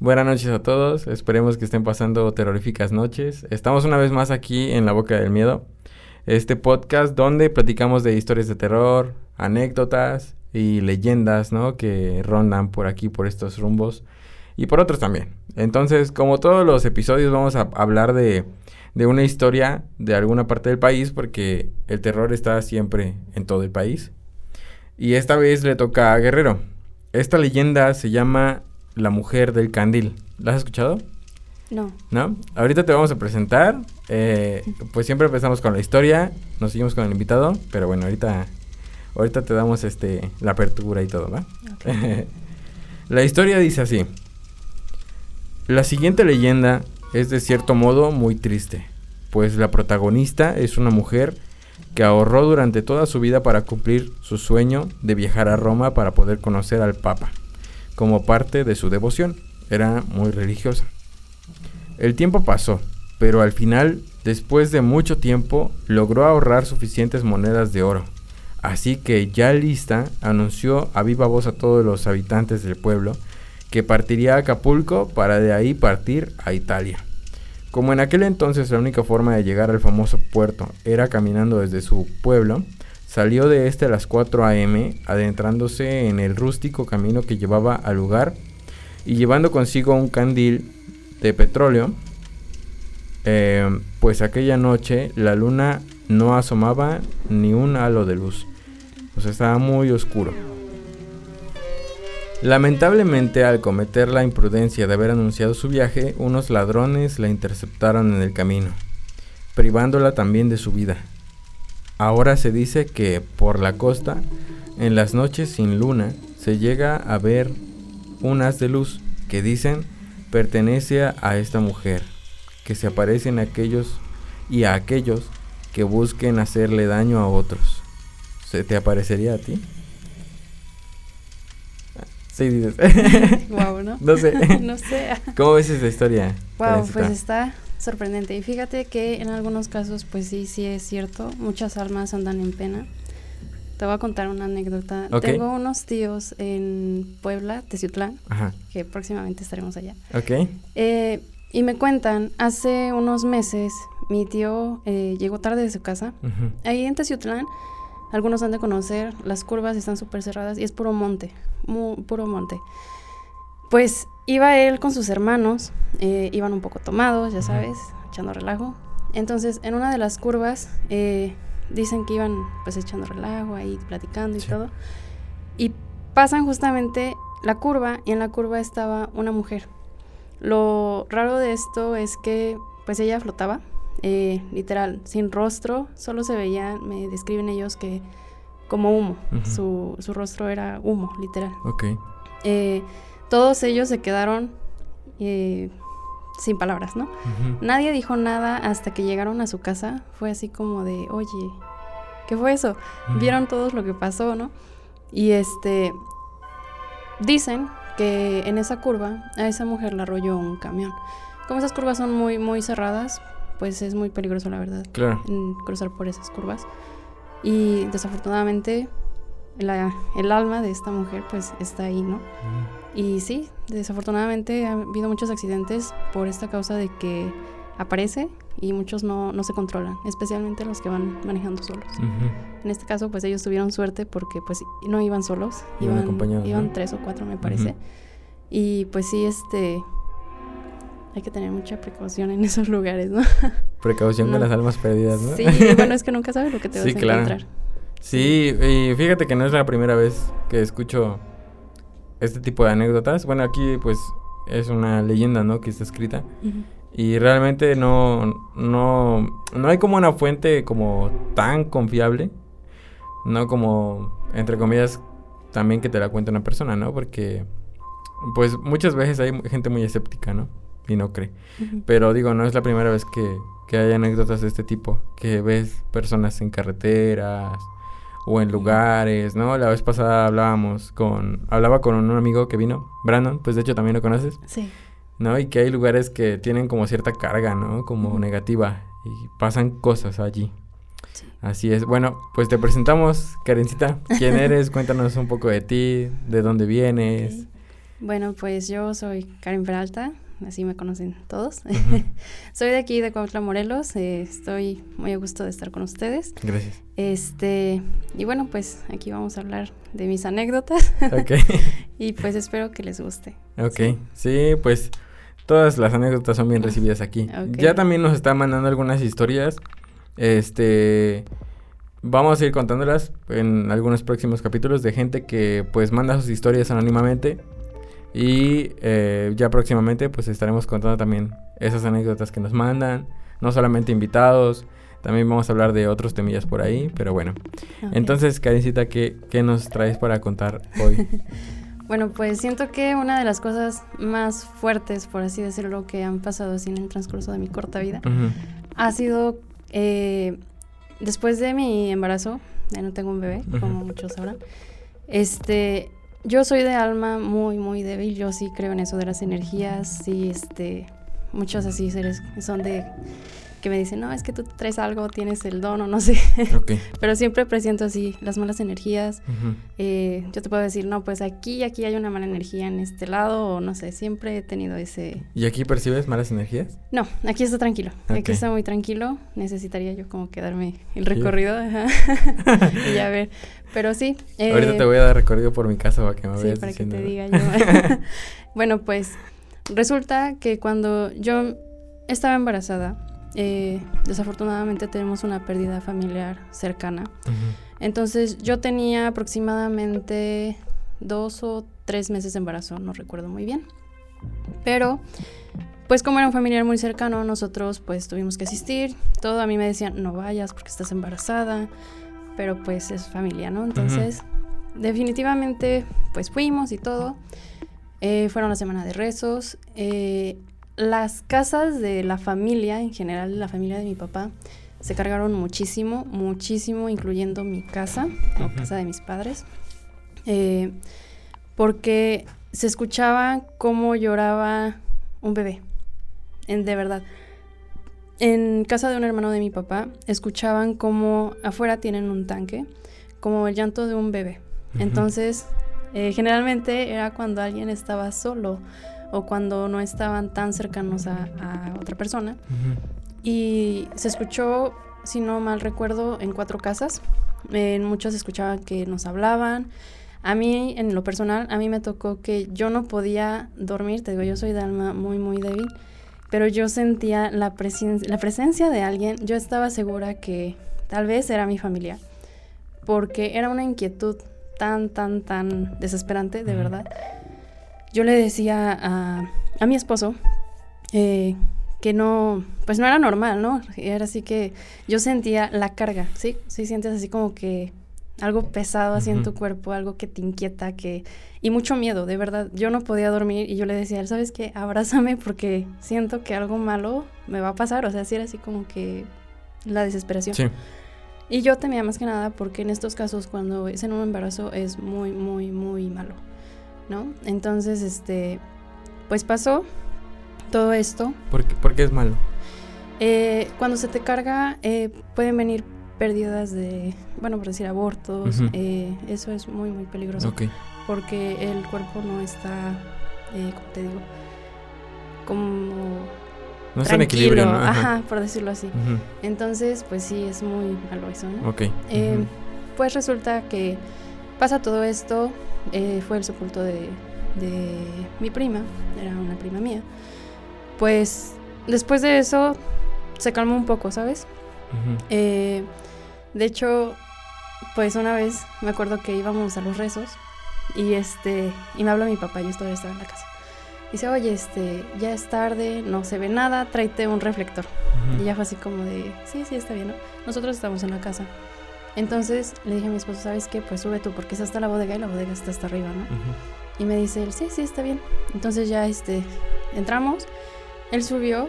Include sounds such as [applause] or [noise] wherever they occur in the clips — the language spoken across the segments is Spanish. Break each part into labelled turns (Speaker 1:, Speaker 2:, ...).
Speaker 1: Buenas noches a todos, esperemos que estén pasando terroríficas noches. Estamos una vez más aquí en La Boca del Miedo, este podcast donde platicamos de historias de terror, anécdotas y leyendas, ¿no? Que rondan por aquí, por estos rumbos y por otros también. Entonces, como todos los episodios, vamos a hablar de, de una historia de alguna parte del país porque el terror está siempre en todo el país. Y esta vez le toca a Guerrero. Esta leyenda se llama la mujer del candil. ¿La has escuchado?
Speaker 2: No.
Speaker 1: ¿No? Ahorita te vamos a presentar. Eh, pues siempre empezamos con la historia, nos seguimos con el invitado, pero bueno, ahorita, ahorita te damos este la apertura y todo, ¿va? [laughs] la historia dice así. La siguiente leyenda es de cierto modo muy triste, pues la protagonista es una mujer que ahorró durante toda su vida para cumplir su sueño de viajar a Roma para poder conocer al Papa como parte de su devoción. Era muy religiosa. El tiempo pasó, pero al final, después de mucho tiempo, logró ahorrar suficientes monedas de oro. Así que ya lista, anunció a viva voz a todos los habitantes del pueblo que partiría a Acapulco para de ahí partir a Italia. Como en aquel entonces la única forma de llegar al famoso puerto era caminando desde su pueblo, Salió de este a las 4 a.m., adentrándose en el rústico camino que llevaba al lugar y llevando consigo un candil de petróleo, eh, pues aquella noche la luna no asomaba ni un halo de luz, estaba muy oscuro. Lamentablemente, al cometer la imprudencia de haber anunciado su viaje, unos ladrones la interceptaron en el camino, privándola también de su vida. Ahora se dice que por la costa, en las noches sin luna, se llega a ver un haz de luz que dicen pertenece a esta mujer, que se aparecen a aquellos y a aquellos que busquen hacerle daño a otros. ¿Se te aparecería a ti? Sí, dices. [laughs]
Speaker 2: Wow, ¿no?
Speaker 1: no sé. [laughs]
Speaker 2: no sé.
Speaker 1: ¿Cómo ves esa historia?
Speaker 2: Wow, pues está sorprendente. Y fíjate que en algunos casos, pues sí, sí es cierto. Muchas almas andan en pena. Te voy a contar una anécdota. Tengo unos tíos en Puebla, Teciutlán, que próximamente estaremos allá.
Speaker 1: Ok.
Speaker 2: Eh, y me cuentan, hace unos meses mi tío eh, llegó tarde de su casa. Ahí en Teciutlán, algunos han de conocer, las curvas están súper cerradas y es puro monte, puro monte. Pues iba él con sus hermanos, eh, iban un poco tomados, ya sabes, echando relajo. Entonces, en una de las curvas, eh, dicen que iban pues echando relajo ahí, platicando y todo. Y pasan justamente la curva y en la curva estaba una mujer. Lo raro de esto es que pues ella flotaba, eh, literal, sin rostro, solo se veía, me describen ellos que como humo, su, su, rostro era humo, literal.
Speaker 1: Ok.
Speaker 2: Eh, todos ellos se quedaron eh, sin palabras, ¿no? Nadie dijo nada hasta que llegaron a su casa. Fue así como de, oye, ¿qué fue eso? Vieron todos lo que pasó, ¿no? Y este, dicen que en esa curva a esa mujer la arrolló un camión. Como esas curvas son muy, muy cerradas, pues es muy peligroso, la verdad,
Speaker 1: claro.
Speaker 2: cruzar por esas curvas. Y desafortunadamente el alma de esta mujer pues está ahí, ¿no? Y sí, desafortunadamente ha habido muchos accidentes por esta causa de que aparece y muchos no, no se controlan, especialmente los que van manejando solos. En este caso, pues ellos tuvieron suerte porque pues no iban solos, iban, iban, tres o cuatro me parece. Y pues sí, este, hay que tener mucha precaución en [laughs] esos lugares, ¿no?
Speaker 1: Precaución con las almas perdidas, ¿no?
Speaker 2: Sí, [laughs] bueno, es que nunca sabes lo que te vas a encontrar.
Speaker 1: Sí, y fíjate que no es la primera vez que escucho este tipo de anécdotas. Bueno, aquí pues es una leyenda, ¿no? Que está escrita. Y realmente no, no, no hay como una fuente como tan confiable, no como, entre comillas, también que te la cuente una persona, ¿no? Porque, pues muchas veces hay gente muy escéptica, ¿no? Y no cree. Pero digo, no es la primera vez que, que hay anécdotas de este tipo, que ves personas en carreteras o en lugares, ¿no? La vez pasada hablábamos con, hablaba con un amigo que vino, Brandon, pues de hecho también lo conoces.
Speaker 2: Sí.
Speaker 1: ¿No? Y que hay lugares que tienen como cierta carga, ¿no? Como negativa y pasan cosas allí. Así es. Bueno, pues te presentamos, Karencita. ¿Quién [laughs] eres? Cuéntanos un poco de ti, de dónde vienes.
Speaker 2: Bueno, pues yo soy Karen Peralta, así me conocen todos. [laughs] soy de aquí, de Cuautla, Morelos. Eh, estoy muy a gusto de estar con ustedes.
Speaker 1: Gracias.
Speaker 2: Este, y bueno, pues aquí vamos a hablar de mis anécdotas.
Speaker 1: Ok. [laughs]
Speaker 2: y pues espero que les guste.
Speaker 1: Ok, sí, pues todas las anécdotas son bien recibidas aquí. Ya también nos están mandando algunas historias. Este, vamos a ir contándolas en algunos próximos capítulos de gente que pues manda sus historias anónimamente. Y eh, ya próximamente pues estaremos contando también esas anécdotas que nos mandan. No solamente invitados, también vamos a hablar de otros temillas por ahí, pero bueno. Entonces, Karencita, ¿qué, ¿qué nos traes para contar hoy? [laughs]
Speaker 2: Bueno, pues siento que una de las cosas más fuertes, por así decirlo, que han pasado así en el transcurso de mi corta vida, ha sido eh, después de mi embarazo, ya no tengo un bebé, como muchos sabrán, este, yo soy de alma muy, muy débil, yo sí creo en eso de las energías, sí, este, muchos así seres son de que me dicen, no, es que tú traes algo, tienes el don o no sé. [laughs] Pero siempre presiento así las malas energías. Eh, yo te puedo decir, no, pues aquí, aquí hay una mala energía en este lado o no sé, siempre he tenido ese...
Speaker 1: ¿Y aquí percibes malas energías?
Speaker 2: No, aquí está tranquilo. Aquí está muy tranquilo. Necesitaría yo como quedarme el recorrido [laughs] [laughs] y ya ver. Pero sí.
Speaker 1: Eh, Ahorita te voy a dar recorrido por mi casa para que me
Speaker 2: sí, para que te diga yo. bueno, pues resulta que cuando yo estaba embarazada, eh, desafortunadamente tenemos una pérdida familiar cercana. Entonces yo tenía aproximadamente dos o tres meses de embarazo, no recuerdo muy bien. Pero, pues como era un familiar muy cercano, nosotros pues tuvimos que asistir. Todo a mí me decían, no vayas porque estás embarazada, pero pues es familia, ¿no? Entonces, definitivamente pues fuimos y todo. Eh, fueron la semana de rezos. Eh, las casas de la familia, en general la familia de mi papá, se cargaron muchísimo, muchísimo, incluyendo mi casa, la casa de mis padres, eh, porque se escuchaba cómo lloraba un bebé, en, de verdad. En casa de un hermano de mi papá, escuchaban cómo afuera tienen un tanque, como el llanto de un bebé. Entonces, eh, generalmente era cuando alguien estaba solo o cuando no estaban tan cercanos a, otra persona. Y se escuchó, si no mal recuerdo, en cuatro casas. En muchos escuchaban que nos hablaban. A mí, en lo personal, a mí me tocó que yo no podía dormir, te digo, yo soy de alma muy, muy débil, pero yo sentía la, la presencia de alguien, yo estaba segura que tal vez era mi familia, porque era una inquietud tan, tan, tan desesperante, de verdad, yo le decía a, mi esposo eh, que no, pues no era normal, ¿no? Era así que yo sentía la carga, ¿sí? Sí sientes así como que algo pesado así en tu cuerpo, algo que te inquieta, que... Y mucho miedo, de verdad. Yo no podía dormir y yo le decía, ¿sabes qué? Abrázame porque siento que algo malo me va a pasar. O sea, así era así como que la desesperación. Sí. Y yo temía más que nada porque en estos casos cuando es en un embarazo es muy, muy, muy malo. ¿No? Entonces, este, pues pasó todo esto.
Speaker 1: ¿Por qué, es malo?
Speaker 2: Eh, cuando se te carga, eh, pueden venir pérdidas de, bueno, por decir abortos, eh, eso es muy, muy peligroso. Porque el cuerpo no está, ¿cómo te digo? Como...
Speaker 1: No está en equilibrio, ¿no?
Speaker 2: Ajá. por decirlo así. Entonces, pues sí, es muy malo eso, ¿no?
Speaker 1: Ok.
Speaker 2: Pues resulta que pasa todo esto, eh, fue el sepulto de, mi prima, era una prima mía, pues después de eso se calmó un poco, ¿sabes? Eh, de hecho, pues una vez me acuerdo que íbamos a los rezos y este y me habla mi papá, yo todavía estaba en la casa. Dice, oye, este, ya es tarde, no se ve nada, tráete un reflector. Y ya fue así como de, sí, sí, está bien, ¿no? Nosotros estamos en la casa. Entonces le dije a mi esposo, ¿sabes qué? Pues sube tú, porque es hasta la bodega y la bodega está hasta arriba, ¿no? Y me dice él, sí, sí, está bien. Entonces ya este, entramos, él subió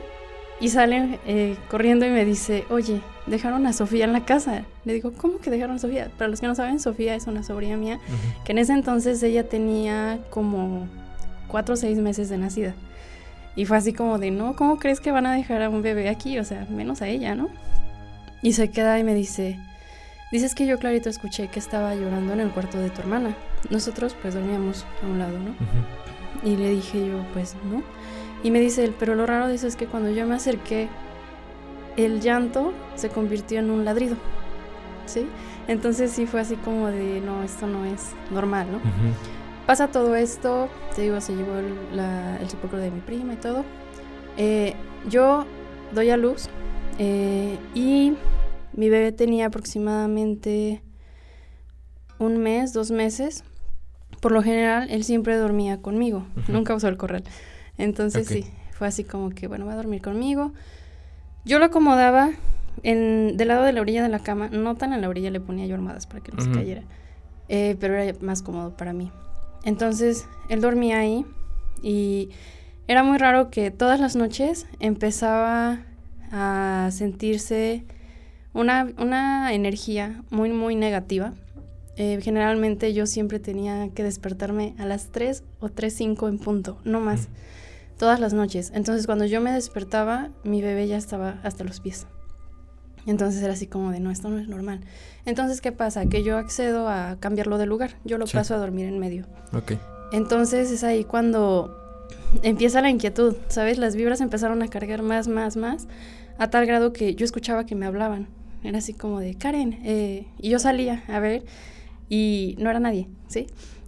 Speaker 2: Y sale eh, corriendo y me dice, oye, dejaron a Sofía en la casa. Le digo, ¿cómo que dejaron a Sofía? Para los que no saben, Sofía es una sobrina mía, que en ese entonces ella tenía como cuatro o seis meses de nacida. Y fue así como de, no, ¿cómo crees que van a dejar a un bebé aquí? O sea, menos a ella, ¿no? Y se queda y me dice, dices que yo clarito escuché que estaba llorando en el cuarto de tu hermana. Nosotros pues dormíamos a un lado, ¿no? Y le dije yo, pues no. Y me dice él, pero lo raro de eso es que cuando yo me acerqué, el llanto se convirtió en un ladrido. ¿Sí? Entonces sí fue así como de, no, esto no es normal, ¿no? Pasa todo esto, te digo, se llevó el, el sepulcro de mi prima y todo. Eh, yo doy a luz eh, y mi bebé tenía aproximadamente un mes, dos meses. Por lo general, él siempre dormía conmigo, nunca usó el corral. Entonces sí, fue así como que, bueno, va a dormir conmigo. Yo lo acomodaba en, del lado de la orilla de la cama, no tan en la orilla, le ponía yo armadas para que no se cayera, eh, pero era más cómodo para mí. Entonces él dormía ahí y era muy raro que todas las noches empezaba a sentirse una, una energía muy, muy negativa. Eh, generalmente yo siempre tenía que despertarme a las 3 o 3.05 en punto, no más todas las noches. Entonces cuando yo me despertaba, mi bebé ya estaba hasta los pies. Entonces era así como de, no, esto no es normal. Entonces, ¿qué pasa? Que yo accedo a cambiarlo de lugar. Yo lo paso a dormir en medio.
Speaker 1: Ok.
Speaker 2: Entonces es ahí cuando empieza la inquietud, ¿sabes? Las vibras empezaron a cargar más, más, más, a tal grado que yo escuchaba que me hablaban. Era así como de, Karen, eh", y yo salía a ver y no era nadie, ¿sí?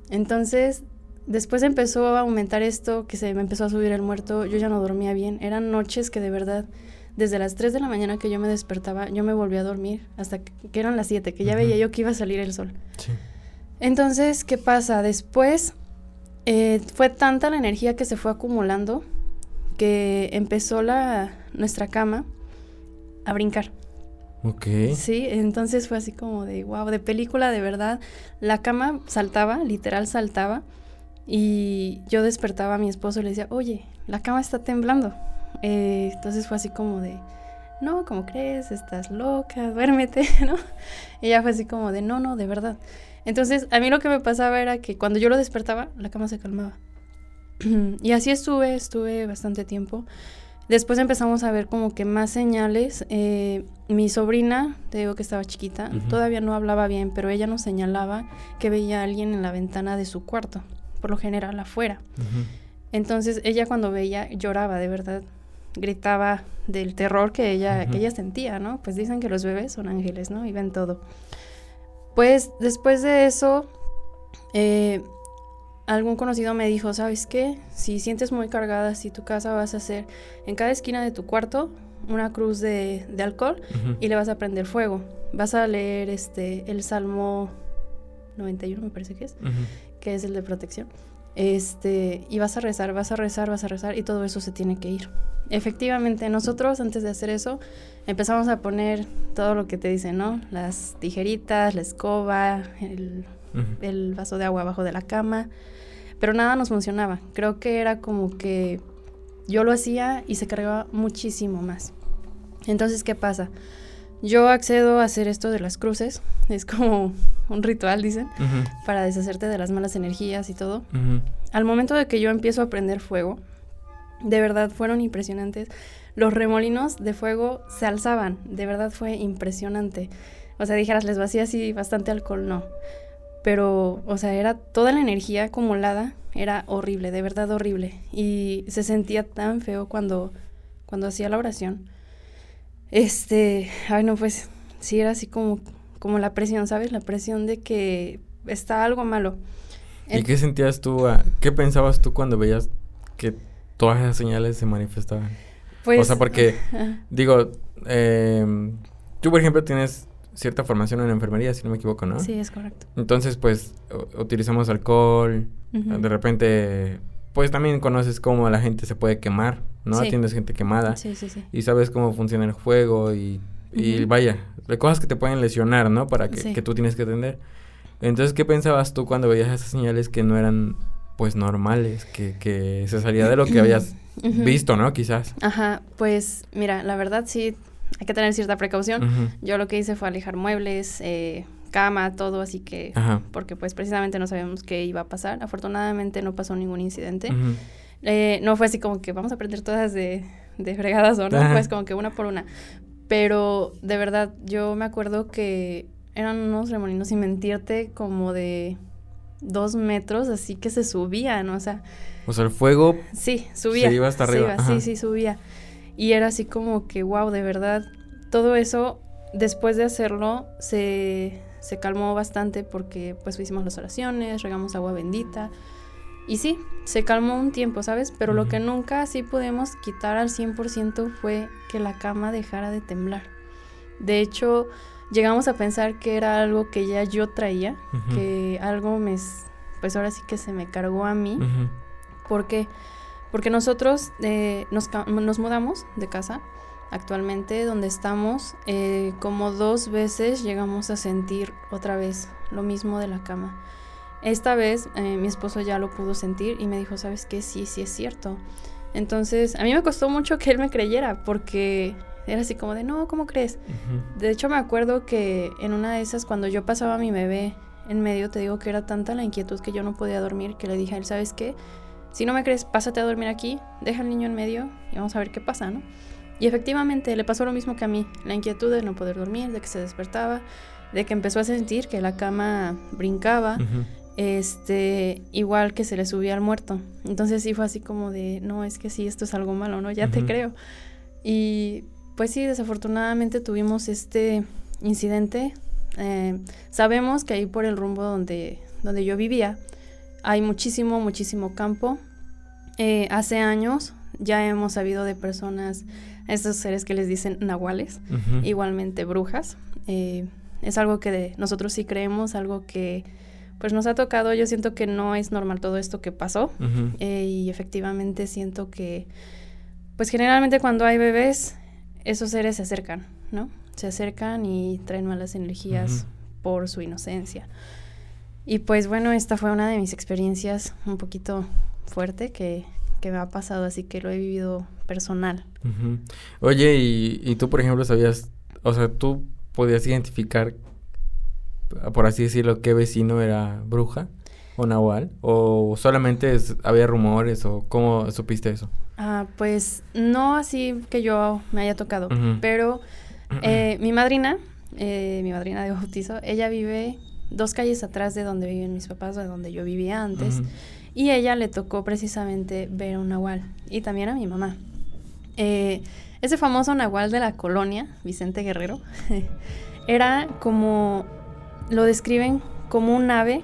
Speaker 2: Entonces Después empezó a aumentar esto, que se me empezó a subir el muerto, yo ya no dormía bien. Eran noches que de verdad, desde las 3 de la mañana que yo me despertaba, yo me volví a dormir, hasta que eran las 7, que ya veía yo que iba a salir el sol. Entonces, ¿qué pasa? Después eh, fue tanta la energía que se fue acumulando que empezó la, nuestra cama a brincar.
Speaker 1: Ok.
Speaker 2: Sí, entonces fue así como de, wow, de película de verdad. La cama saltaba, literal saltaba y yo despertaba a mi esposo y le decía, oye, la cama está temblando. Eh, entonces fue así como de, no, ¿cómo crees? Estás loca, [laughs] duérmete, ¿no? Y ella fue así como de, no, no, de verdad. Entonces a mí lo que me pasaba era que cuando yo lo despertaba, la cama se calmaba. [clears throat] y así estuve, estuve bastante tiempo. Después empezamos a ver como que más señales. Eh, mi sobrina, te digo que estaba chiquita, todavía no hablaba bien, pero ella nos señalaba que veía a alguien en la ventana de su cuarto por lo general afuera. Entonces ella cuando veía lloraba, de verdad, gritaba del terror que ella, que ella sentía, ¿no? Pues dicen que los bebés son ángeles, ¿no? Y ven todo. Pues después de eso, eh, algún conocido me dijo, ¿sabes qué? Si sientes muy cargada, si tu casa vas a hacer en cada esquina de tu cuarto una cruz de, alcohol y le vas a prender fuego. Vas a leer este el Salmo 91, me parece que es, que es el de protección. Este, y vas a rezar, vas a rezar, vas a rezar y todo eso se tiene que ir. Efectivamente, nosotros antes de hacer eso empezamos a poner todo lo que te dicen, ¿no? Las tijeritas, la escoba, el, el vaso de agua abajo de la cama, pero nada nos funcionaba. Creo que era como que yo lo hacía y se cargaba muchísimo más. Entonces, ¿qué pasa? Yo accedo a hacer esto de las cruces, [laughs] es como un ritual, dicen, para deshacerte de las malas energías y todo. Al momento de que yo empiezo a prender fuego, de verdad fueron impresionantes. Los remolinos de fuego se alzaban, de verdad fue impresionante. O sea, dijeras, les vacía así bastante alcohol, no. Pero, o sea, era toda la energía acumulada, era horrible, de verdad horrible. Y se sentía tan feo cuando, cuando hacía la oración este, ay no, pues sí era así como, como la presión, ¿sabes? La presión de que está algo malo.
Speaker 1: ¿Y qué sentías tú, ah, qué pensabas tú cuando veías que todas esas señales se manifestaban? Pues, o sea, porque, digo, eh, tú por ejemplo tienes cierta formación en enfermería, si no me equivoco, ¿no?
Speaker 2: Sí, es correcto.
Speaker 1: Entonces, pues, utilizamos alcohol, de repente pues también conoces cómo la gente se puede quemar, ¿no? Atiendes gente quemada.
Speaker 2: Sí, sí, sí.
Speaker 1: Y sabes cómo funciona el juego y, y vaya, hay cosas que te pueden lesionar, ¿no? Para que, que, tú tienes que atender. Entonces, ¿qué pensabas tú cuando veías esas señales que no eran pues normales, que, que se salía de lo que habías visto, ¿no? Quizás.
Speaker 2: Ajá, pues mira, la verdad sí hay que tener cierta precaución. Yo lo que hice fue alejar muebles, eh, cama, todo, así que, porque pues precisamente no sabíamos qué iba a pasar. Afortunadamente no pasó ningún incidente. Eh, no fue así como que vamos a aprender todas de, de fregadas o no, pues como que una por una. Pero de verdad, yo me acuerdo que eran unos remolinos, sin mentirte, como de dos metros, así que se subían, o sea...
Speaker 1: O sea, el fuego...
Speaker 2: Sí, subía.
Speaker 1: Se iba hasta arriba.
Speaker 2: sí, sí, subía. Y era así como que, wow, de verdad, todo eso, después de hacerlo, se, se calmó bastante porque pues hicimos las oraciones, regamos agua bendita. Y sí, se calmó un tiempo, ¿sabes? Pero lo que nunca sí pudimos quitar al 100% fue que la cama dejara de temblar. De hecho, llegamos a pensar que era algo que ya yo traía, que algo me, pues ahora sí que se me cargó a mí. ¿Por qué? Porque nosotros eh, nos, nos, mudamos de casa actualmente donde estamos, eh, como dos veces llegamos a sentir otra vez lo mismo de la cama. Esta vez eh, mi esposo ya lo pudo sentir y me dijo, ¿sabes qué? Sí, sí es cierto. Entonces, a mí me costó mucho que él me creyera porque era así como de, no, ¿cómo crees? De hecho, me acuerdo que en una de esas, cuando yo pasaba a mi bebé en medio, te digo que era tanta la inquietud que yo no podía dormir que le dije a él, ¿sabes qué? Si no me crees, pásate a dormir aquí, deja al niño en medio y vamos a ver qué pasa, ¿no? Y efectivamente le pasó lo mismo que a mí, la inquietud de no poder dormir, de que se despertaba, de que empezó a sentir que la cama brincaba, este, igual que se le subía al muerto. Entonces sí fue así como de, no, es que sí, esto es algo malo, ¿no? Ya te creo. Y pues sí, desafortunadamente tuvimos este incidente. Eh, sabemos que ahí por el rumbo donde, donde yo vivía hay muchísimo, muchísimo campo. Eh, hace años ya hemos sabido de personas estos seres que les dicen nahuales, igualmente brujas. Eh, es algo que de, nosotros sí creemos, algo que pues nos ha tocado. Yo siento que no es normal todo esto que pasó eh, y efectivamente siento que pues generalmente cuando hay bebés esos seres se acercan, ¿no? Se acercan y traen malas energías por su inocencia. Y pues bueno, esta fue una de mis experiencias un poquito fuerte que, que me ha pasado, así que lo he vivido personal.
Speaker 1: Oye, y, y, tú, por ejemplo, sabías, o sea, tú podías identificar, por así decirlo, qué vecino era bruja o nahual, o solamente había rumores, o cómo supiste eso?
Speaker 2: Ah, pues no así que yo me haya tocado, pero eh, mi madrina, eh, mi madrina de bautizo, ella vive dos calles atrás de donde viven mis papás, de donde yo vivía antes. Y ella le tocó precisamente ver un nahual. Y también a mi mamá. Eh, ese famoso nahual de la colonia, Vicente Guerrero, [laughs] era como, lo describen como un ave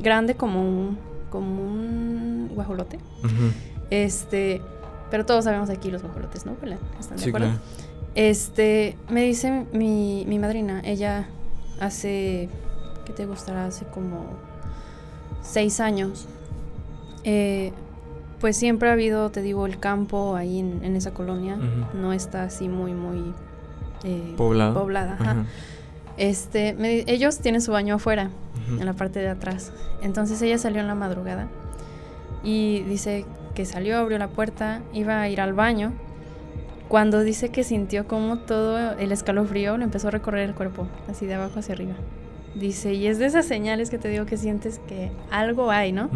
Speaker 2: grande como un, como un guajolote. Este, pero todos sabemos aquí los guajolotes, ¿no? ¿Están de acuerdo? Este, me dice mi, mi madrina, ella hace, ¿qué te gustará? Hace como seis años. Eh, pues siempre ha habido, te digo, el campo ahí en, esa colonia. No está así muy, muy
Speaker 1: eh, poblada.
Speaker 2: Este, ellos tienen su baño afuera, en la parte de atrás. Entonces ella salió en la madrugada y dice que salió, abrió la puerta, iba a ir al baño. Cuando dice que sintió como todo el escalofrío le empezó a recorrer el cuerpo, así de abajo hacia arriba. Dice, y es de esas señales que te digo que sientes que algo hay, ¿no?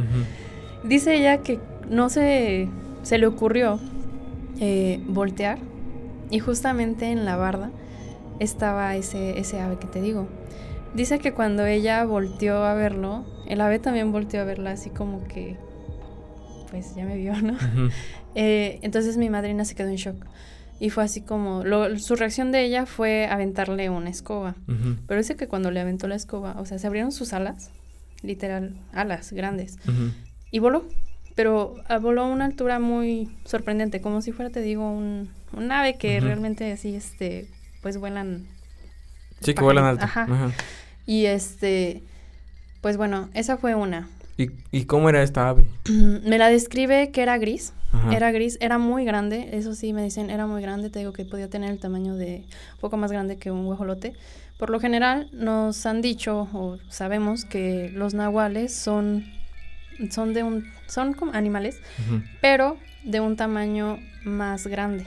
Speaker 2: Dice ella que no se, se le ocurrió eh, voltear y justamente en la barda estaba ese, ese ave que te digo. Dice que cuando ella volteó a verlo, el ave también volteó a verla así como que, pues ya me vio, ¿no? [laughs] Eh, entonces mi madrina se quedó en shock. Y fue así como, su reacción de ella fue aventarle una escoba. Pero dice que cuando le aventó la escoba, o sea, se abrieron sus alas, literal, alas grandes, y voló pero ah, voló a una altura muy sorprendente, como si fuera, te digo, un, un ave que realmente así, este, pues vuelan.
Speaker 1: Sí, que vuelan alto.
Speaker 2: Ajá. Y este, pues bueno, esa fue una.
Speaker 1: ¿Y, ¿Y cómo era esta ave? [clears throat]
Speaker 2: me la describe que era gris. Era gris, era muy grande, eso sí me dicen, era muy grande, te digo que podía tener el tamaño de un poco más grande que un guajolote. Por lo general nos han dicho o sabemos que los nahuales son son de un, son como animales, pero de un tamaño más grande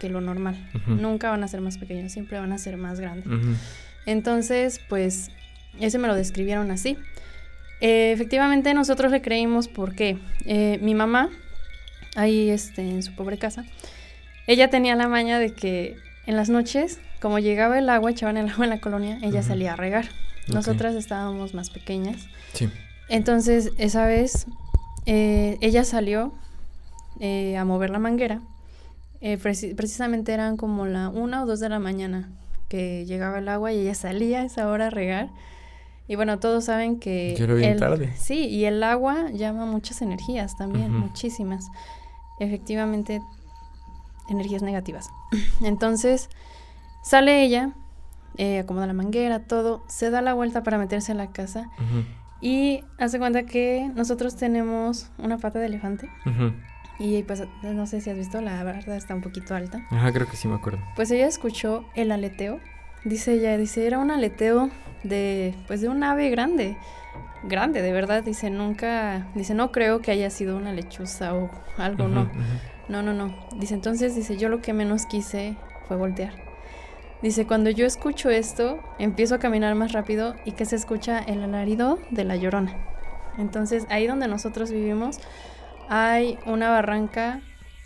Speaker 2: que lo normal. Nunca van a ser más pequeños, siempre van a ser más grandes. Entonces, pues, ese me lo describieron así. Eh, efectivamente, nosotros le creímos porque eh, mi mamá, ahí este, en su pobre casa, ella tenía la maña de que en las noches, como llegaba el agua, echaban el [laughs] agua en la colonia, ella salía a regar. Nosotras estábamos más pequeñas. Sí. Entonces, esa vez, eh, ella salió a mover la manguera. precisamente eran como la una o dos de la mañana que llegaba el agua y ella salía a esa hora a regar. Y bueno, todos saben que...
Speaker 1: Yo lo vi tarde.
Speaker 2: Sí, y el agua llama muchas energías también, muchísimas. Efectivamente, energías negativas. [clears throat] Entonces, sale ella, eh, acomoda la manguera, todo, se da la vuelta para meterse a la casa y hace cuenta que nosotros tenemos una pata de elefante. Y pues no sé si has visto, la verdad está un poquito alta.
Speaker 1: Ajá, creo que sí me acuerdo.
Speaker 2: Pues ella escuchó el aleteo. Dice ella, dice, era un aleteo de, pues de un ave grande. Grande, de verdad. Dice, nunca, dice, no creo que haya sido una lechuza o algo, no. No, no, no. Dice, entonces, dice, yo lo que menos quise fue voltear. Dice, cuando yo escucho esto, empiezo a caminar más rápido y que se escucha el alarido de la llorona. Entonces, ahí donde nosotros vivimos, hay una barranca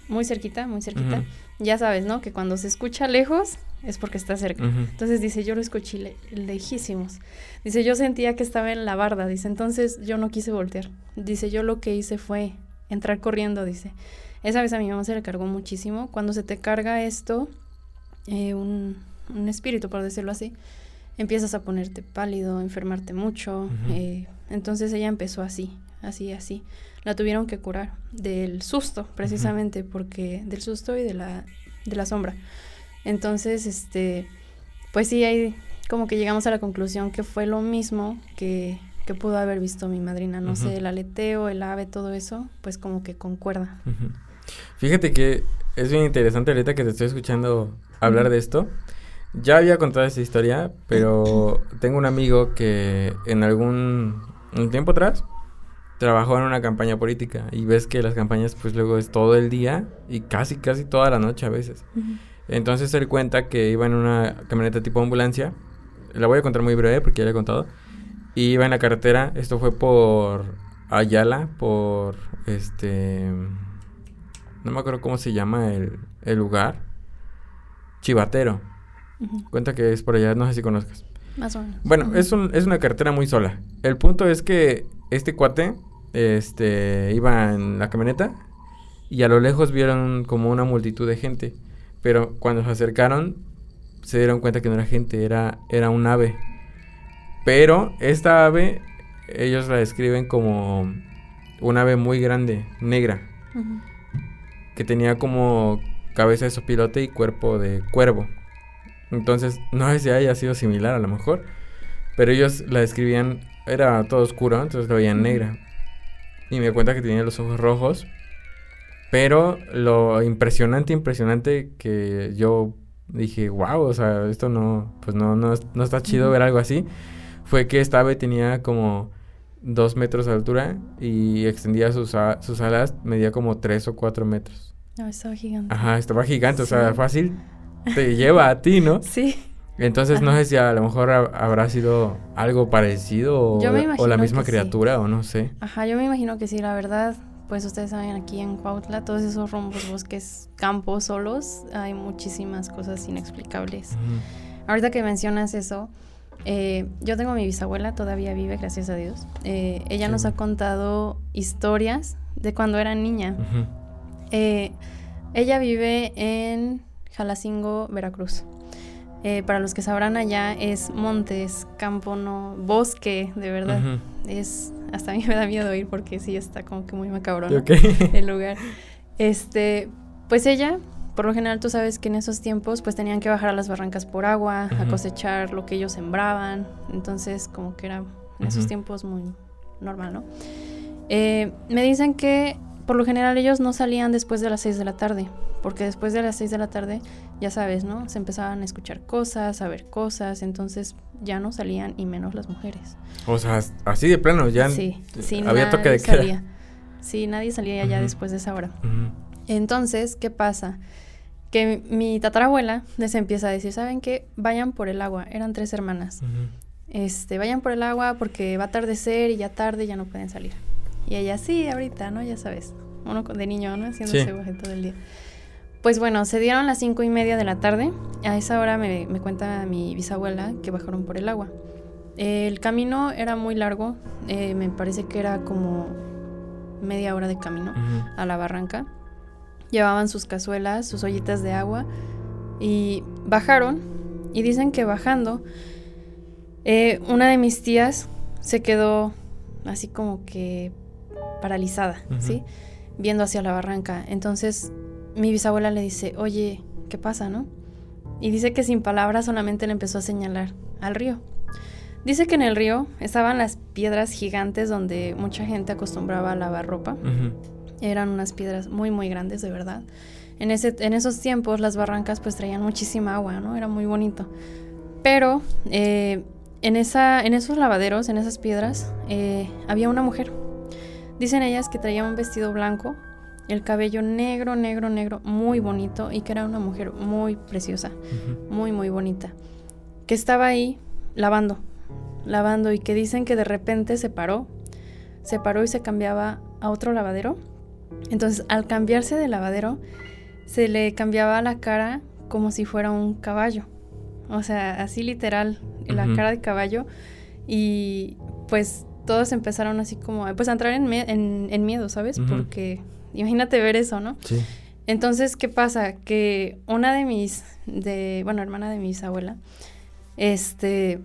Speaker 2: muy cerquita, muy cerquita. Ya sabes, ¿no? Que cuando se escucha lejos es porque está cerca. Entonces dice, yo lo escuché lejísimos. Dice, yo sentía que estaba en la barda. Dice, entonces yo no quise voltear. Dice, yo lo que hice fue entrar corriendo, dice. Esa vez a mi mamá se le cargó muchísimo. Cuando se te carga esto, eh, un, un, espíritu, por decirlo así, empiezas a ponerte pálido, enfermarte mucho. Eh, entonces ella empezó así, así, así la tuvieron que curar del susto, precisamente, porque del susto y de la, de la sombra. Entonces, este, pues sí, ahí como que llegamos a la conclusión que fue lo mismo que, que pudo haber visto mi madrina. No sé, el aleteo, el ave, todo eso, pues como que concuerda.
Speaker 1: Fíjate que es bien interesante ahorita que te estoy escuchando hablar de esto. Ya había contado esta historia, pero [clears throat] tengo un amigo que en algún un tiempo atrás trabajó en una campaña política y ves que las campañas pues luego es todo el día y casi casi toda la noche a veces. Entonces él cuenta que iba en una camioneta tipo ambulancia, la voy a contar muy breve porque ya le he contado, y iba en la carretera, esto fue por Ayala, por este, no me acuerdo cómo se llama el, el lugar, Chivatero. Cuenta que es por allá, no sé si conozcas.
Speaker 2: Más o menos.
Speaker 1: Bueno, es, un, es una carretera muy sola. El punto es que este cuate este, iba en la camioneta y a lo lejos vieron como una multitud de gente. Pero cuando se acercaron, se dieron cuenta que no era gente, era, era un ave. Pero esta ave, ellos la describen como un ave muy grande, negra. Que tenía como cabeza de sopilote y cuerpo de cuervo. Entonces, no sé si haya sido similar a lo mejor. Pero ellos la describían, era todo oscuro, entonces la veían negra. Y me cuenta que tenía los ojos rojos. Pero lo impresionante, impresionante que yo dije, wow, o sea, esto no, pues no, no, no está chido ver algo así, fue que esta ave tenía como dos metros de altura y extendía sus, sus alas, medía como tres o cuatro metros.
Speaker 2: No, estaba gigante.
Speaker 1: Ajá, estaba gigante, o sea, fácil te lleva a ti, ¿no? [laughs]
Speaker 2: Sí.
Speaker 1: Entonces no sé si a lo mejor habrá sido algo parecido o, la misma criatura o no sé.
Speaker 2: Ajá, yo me imagino que sí, la verdad, pues ustedes saben aquí en Cuautla, todos esos rombos, bosques, campos solos, hay muchísimas cosas inexplicables. Ahorita que mencionas eso, eh, yo tengo a mi bisabuela, todavía vive, gracias a Dios. Eh, ella nos ha contado historias de cuando era niña. Eh, ella vive en Jalacingo, Veracruz. Eh, para los que sabrán allá es montes, campo, no, bosque, de verdad. Es, hasta a mí me da miedo ir porque sí está como que muy macabro [laughs] el lugar. Este, pues ella, por lo general tú sabes que en esos tiempos pues tenían que bajar a las barrancas por agua, a cosechar lo que ellos sembraban. Entonces como que era en esos tiempos muy normal, ¿no? Eh, me dicen que por lo general ellos no salían después de las 6 de la tarde porque después de las 6 de la tarde, ya sabes, ¿no? Se empezaban a escuchar cosas, a ver cosas, entonces ya no salían y menos las mujeres.
Speaker 1: O sea, así de plano, ya
Speaker 2: sí, sí,
Speaker 1: había toque de
Speaker 2: queda. Sí, nadie salía ya después de esa hora. Entonces, ¿qué pasa? Que mi tatarabuela les empieza a decir, ¿saben qué? Vayan por el agua. Eran tres hermanas. Este, vayan por el agua porque va a atardecer y ya tarde ya no pueden salir. Y ella, sí, ahorita, ¿no? Ya sabes. Uno de niño, ¿no? Haciendo ese todo el día. Pues bueno, se dieron las cinco y media de la tarde. A esa hora me, cuenta mi bisabuela que bajaron por el agua. el camino era muy largo, eh, me parece que era como media hora de camino a la barranca. Llevaban sus cazuelas, sus ollitas de agua y bajaron y dicen que bajando eh, una de mis tías se quedó así como que paralizada, ¿sí? Viendo hacia la barranca. Entonces mi bisabuela le dice, oye, ¿qué pasa, no? Y dice que sin palabras solamente le empezó a señalar al río. Dice que en el río estaban las piedras gigantes donde mucha gente acostumbraba a lavar ropa. Eran unas piedras muy, muy grandes, de verdad. En, ese, en esos tiempos las barrancas pues traían muchísima agua, ¿no? Era muy bonito. Pero eh, en, esa, en esos lavaderos, en esas piedras, eh, había una mujer. Dicen ellas que traía un vestido blanco el cabello negro, negro, negro, muy bonito y que era una mujer muy preciosa, muy, muy bonita, que estaba ahí lavando, lavando y que dicen que de repente se paró, se paró y se cambiaba a otro lavadero. Entonces, al cambiarse de lavadero, se le cambiaba la cara como si fuera un caballo. O sea, así literal, la cara de caballo. Y pues todos empezaron así como, pues a entrar en, en, miedo, ¿sabes? Porque Imagínate ver eso, ¿no? Sí. Entonces, ¿qué pasa? Que una de mis, de, bueno, hermana de mi bisabuela, este,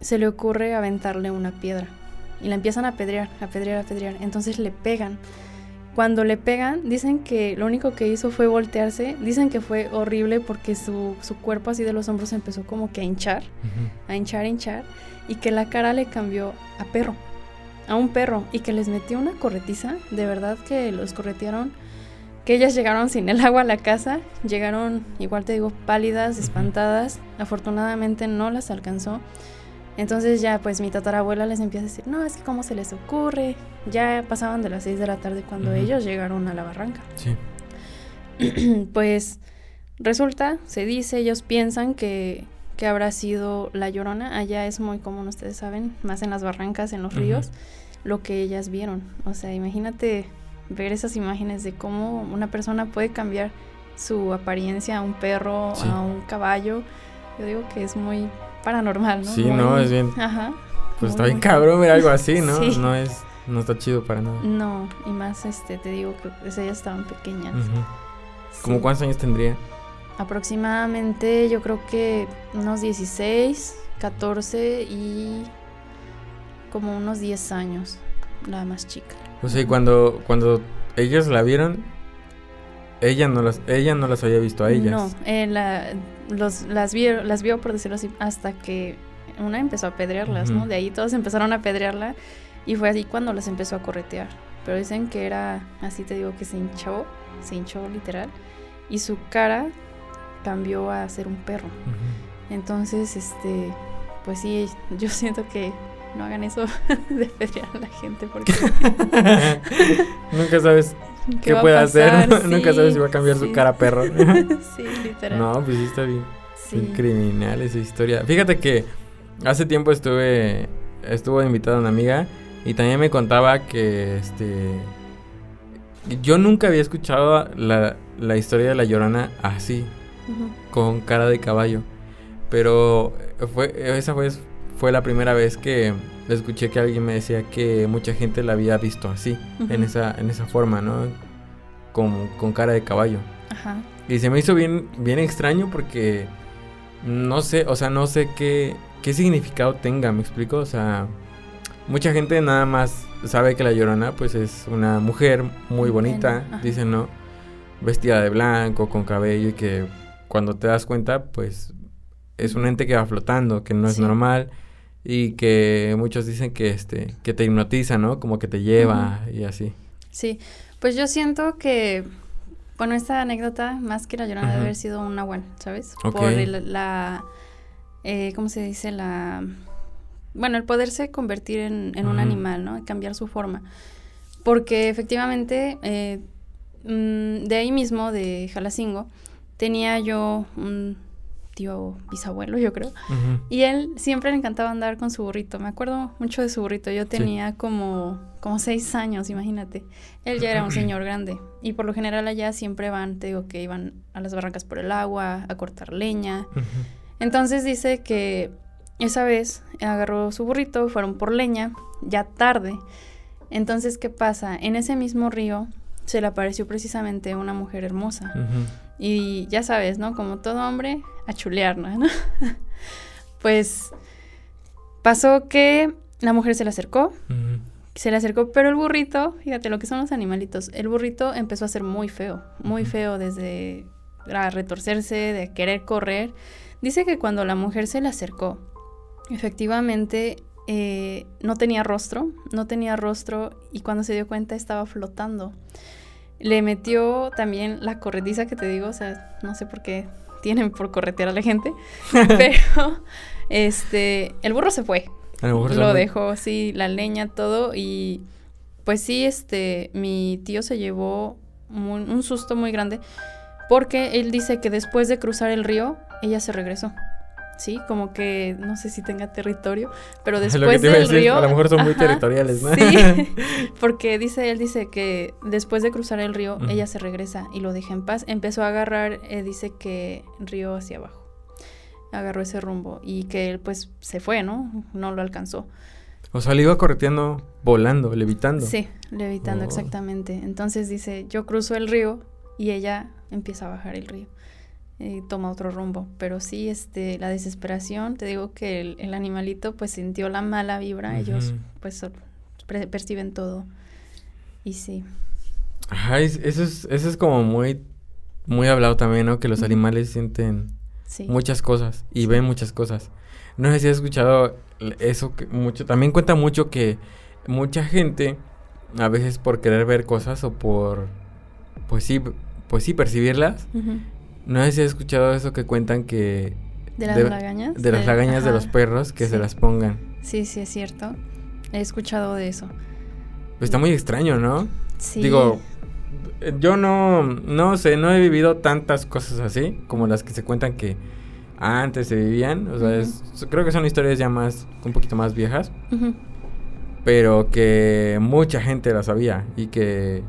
Speaker 2: se le ocurre aventarle una piedra. Y la empiezan a apedrear, a apedrear, a apedrear. Entonces le pegan. Cuando le pegan, dicen que lo único que hizo fue voltearse. Dicen que fue horrible porque su, su cuerpo así de los hombros empezó como que a hinchar, a hinchar, a hinchar. Y que la cara le cambió a perro a un perro y que les metió una corretiza, de verdad que los corretearon, que ellas llegaron sin el [laughs] agua a la casa, llegaron, igual te digo, pálidas, espantadas, afortunadamente no las alcanzó. Entonces ya pues mi tatarabuela les empieza a decir, no, es que cómo se les ocurre, ya pasaban de las 6 de la tarde cuando ellos llegaron a la barranca. Sí. [clears throat] pues resulta, se dice, ellos piensan que, que habrá sido la llorona, allá es muy común, ustedes saben, más en las barrancas, en los ríos lo que ellas vieron. O sea, imagínate ver esas imágenes de cómo una persona puede cambiar su apariencia a un perro, a un caballo. Yo digo que es muy paranormal, ¿no?
Speaker 1: Sí, no, es bien. Ajá. Pues está bien cabrón ver algo así, ¿no? No es, no está chido para nada.
Speaker 2: No, y más, este, te digo que pues, ellas estaban pequeñas.
Speaker 1: ¿Cómo cuántos años tendría?
Speaker 2: Aproximadamente, yo creo que unos 16, 14 y como unos 10 años, la más chica.
Speaker 1: O sea, cuando, cuando ellos la vieron, ella no las, ella no las había visto a ellas.
Speaker 2: No, eh, la, los, las, vio, las vio, por decirlo así, hasta que una empezó a apedrearlas, ¿no? De ahí todos empezaron a apedrearla y fue así cuando las empezó a corretear. Pero dicen que era, así te digo, que se hinchó, se hinchó literal, y su cara cambió a ser un perro. Entonces, este, pues sí, yo [laughs] siento que no hagan eso [laughs] de pedrear a la gente porque [laughs]
Speaker 1: nunca sabes qué, puede hacer, nunca sabes si va a cambiar su cara a perro.
Speaker 2: sí, literal.
Speaker 1: No, pues sí está bien. criminal esa historia. Fíjate que hace tiempo estuve estuvo invitada una amiga y también me contaba que este yo nunca había escuchado la, la historia de la Llorona así, con cara de caballo. Pero fue esa fue fue la primera vez que escuché que alguien me decía que mucha gente la había visto así, en, esa, en esa forma, ¿no? Con, con cara de caballo. Ajá. Y se me hizo bien, bien extraño porque no sé, o sea, no sé qué, qué significado tenga, ¿me explico? O sea, mucha gente nada más sabe que la llorona pues es una mujer muy bonita, dicen, ¿no? Vestida de blanco, con cabello y que cuando te das cuenta pues es un ente que va flotando, que no es normal y que muchos dicen que este que te hipnotiza, ¿no? Como que te lleva y así.
Speaker 2: Sí, pues yo siento que Bueno, esta anécdota, más que la llorona, debe haber sido un nahual, ¿sabes? Por el- la, eh, ¿cómo se dice? La, bueno, el poderse convertir en, en un animal, ¿no? Cambiar su forma. Porque efectivamente, eh, mm, de ahí mismo, de Jalacingo, tenía yo un tío bisabuelo, yo creo. Y él siempre le encantaba andar con su burrito. Me acuerdo mucho de su burrito. Yo tenía como, como seis años, imagínate. Él ya era un [clears throat] señor grande. Y por lo general allá siempre van, te digo que iban a las barrancas por el agua, a cortar leña. Entonces dice que esa vez agarró su burrito, fueron por leña, ya tarde. Entonces, ¿qué pasa? En ese mismo río se le apareció precisamente una mujer hermosa. Y ya sabes, ¿no? Como todo hombre, a chulear, ¿no? [laughs] pues pasó que la mujer se le acercó, se le acercó, pero el burrito, fíjate lo que son los animalitos, el burrito empezó a ser muy feo, muy feo desde a retorcerse, de querer correr. Dice que cuando la mujer se le acercó, efectivamente eh, no tenía rostro, no tenía rostro y cuando se dio cuenta estaba flotando. Le metió también la corrediza que te digo, o sea, no sé por qué tienen por corretear a la gente, [laughs] pero este, el burro se fue,
Speaker 1: lo mejor son
Speaker 2: lo
Speaker 1: muy-
Speaker 2: dejó, sí, la leña, todo, y pues sí, este, mi tío se llevó un susto muy grande, porque él dice que después de cruzar el río, ella se regresó. Sí, como que no sé si tenga territorio, pero [laughs] después del
Speaker 1: decir,
Speaker 2: río.
Speaker 1: A lo mejor son muy territoriales, ¿no?
Speaker 2: Sí, [laughs] porque dice, él dice que después de cruzar el río, ella se regresa y lo deja en paz. Empezó a agarrar, eh, dice que río hacia abajo. Agarró ese rumbo y que él pues se fue, ¿no? No lo alcanzó.
Speaker 1: o sea, le iba correteando, volando, levitando.
Speaker 2: Sí, levitando,
Speaker 1: Oh.
Speaker 2: exactamente. Entonces dice, yo cruzo el río y ella empieza a bajar el río. Y toma otro rumbo. Pero sí, este, la desesperación, te digo que el, el animalito pues sintió la mala vibra. Ellos pues perciben todo. Y sí.
Speaker 1: Ajá, es- eso es, eso es como muy, muy hablado también, ¿no? Que los animales sienten
Speaker 2: Sí.
Speaker 1: muchas cosas y ven muchas cosas. No sé si has escuchado eso que mucho, también cuenta mucho que mucha gente, a veces por querer ver cosas o por, pues sí, pues sí, percibirlas.
Speaker 2: Ujú.
Speaker 1: No sé si has escuchado eso que cuentan que...
Speaker 2: ¿De las
Speaker 1: de-
Speaker 2: lagañas?
Speaker 1: De las lagañas de los perros que se las pongan.
Speaker 2: Sí, sí, es cierto. He escuchado de eso.
Speaker 1: Está muy extraño, ¿no?
Speaker 2: Sí.
Speaker 1: Digo, yo no, no sé, no he vivido tantas cosas así como las que se cuentan que antes se vivían. O sea, es- creo que son historias ya más, un poquito más viejas, pero que mucha gente las sabía y que,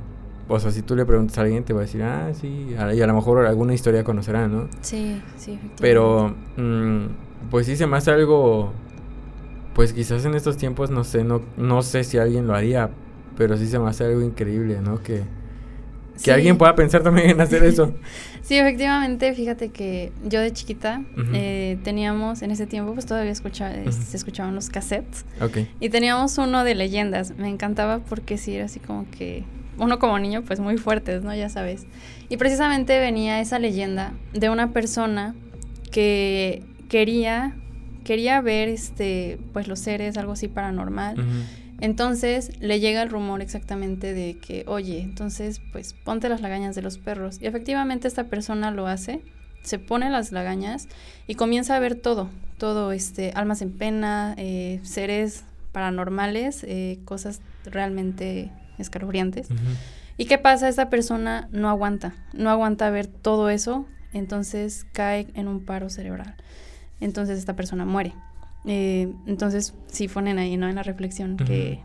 Speaker 1: o sea, si tú le preguntas a alguien te va a decir, ah, sí, y a lo mejor alguna historia conocerá, ¿no?
Speaker 2: Sí, sí, efectivamente.
Speaker 1: Pero, mm, pues sí se me hace algo, pues quizás en estos tiempos, no sé, no, no sé si alguien lo haría, pero sí se me hace algo increíble, ¿no? Que, que
Speaker 2: Sí.
Speaker 1: alguien pueda pensar también en hacer eso. [laughs]
Speaker 2: Sí, efectivamente, fíjate que yo de chiquita eh, teníamos, en ese tiempo, pues todavía escucha, eh,
Speaker 1: Ujú.
Speaker 2: se escuchaban los cassettes
Speaker 1: Ok.
Speaker 2: y teníamos uno de leyendas. Me encantaba porque sí era así como que, uno como niño, pues muy fuertes, ¿no? Ya sabes. Y precisamente venía esa leyenda de una persona que quería, quería ver, este, pues los seres, algo así paranormal. Entonces le llega el rumor exactamente de que, oye, entonces pues ponte las lagañas de los perros. Y efectivamente esta persona lo hace, se pone las lagañas y comienza a ver todo, todo, este, almas en pena, eh, seres paranormales, eh, cosas realmente escalofriantes. ¿Y qué pasa? Esta persona no aguanta, no aguanta ver todo eso, entonces cae en un paro cerebral. Entonces esta persona muere. Eh, entonces sí ponen ahí, ¿no? En la reflexión que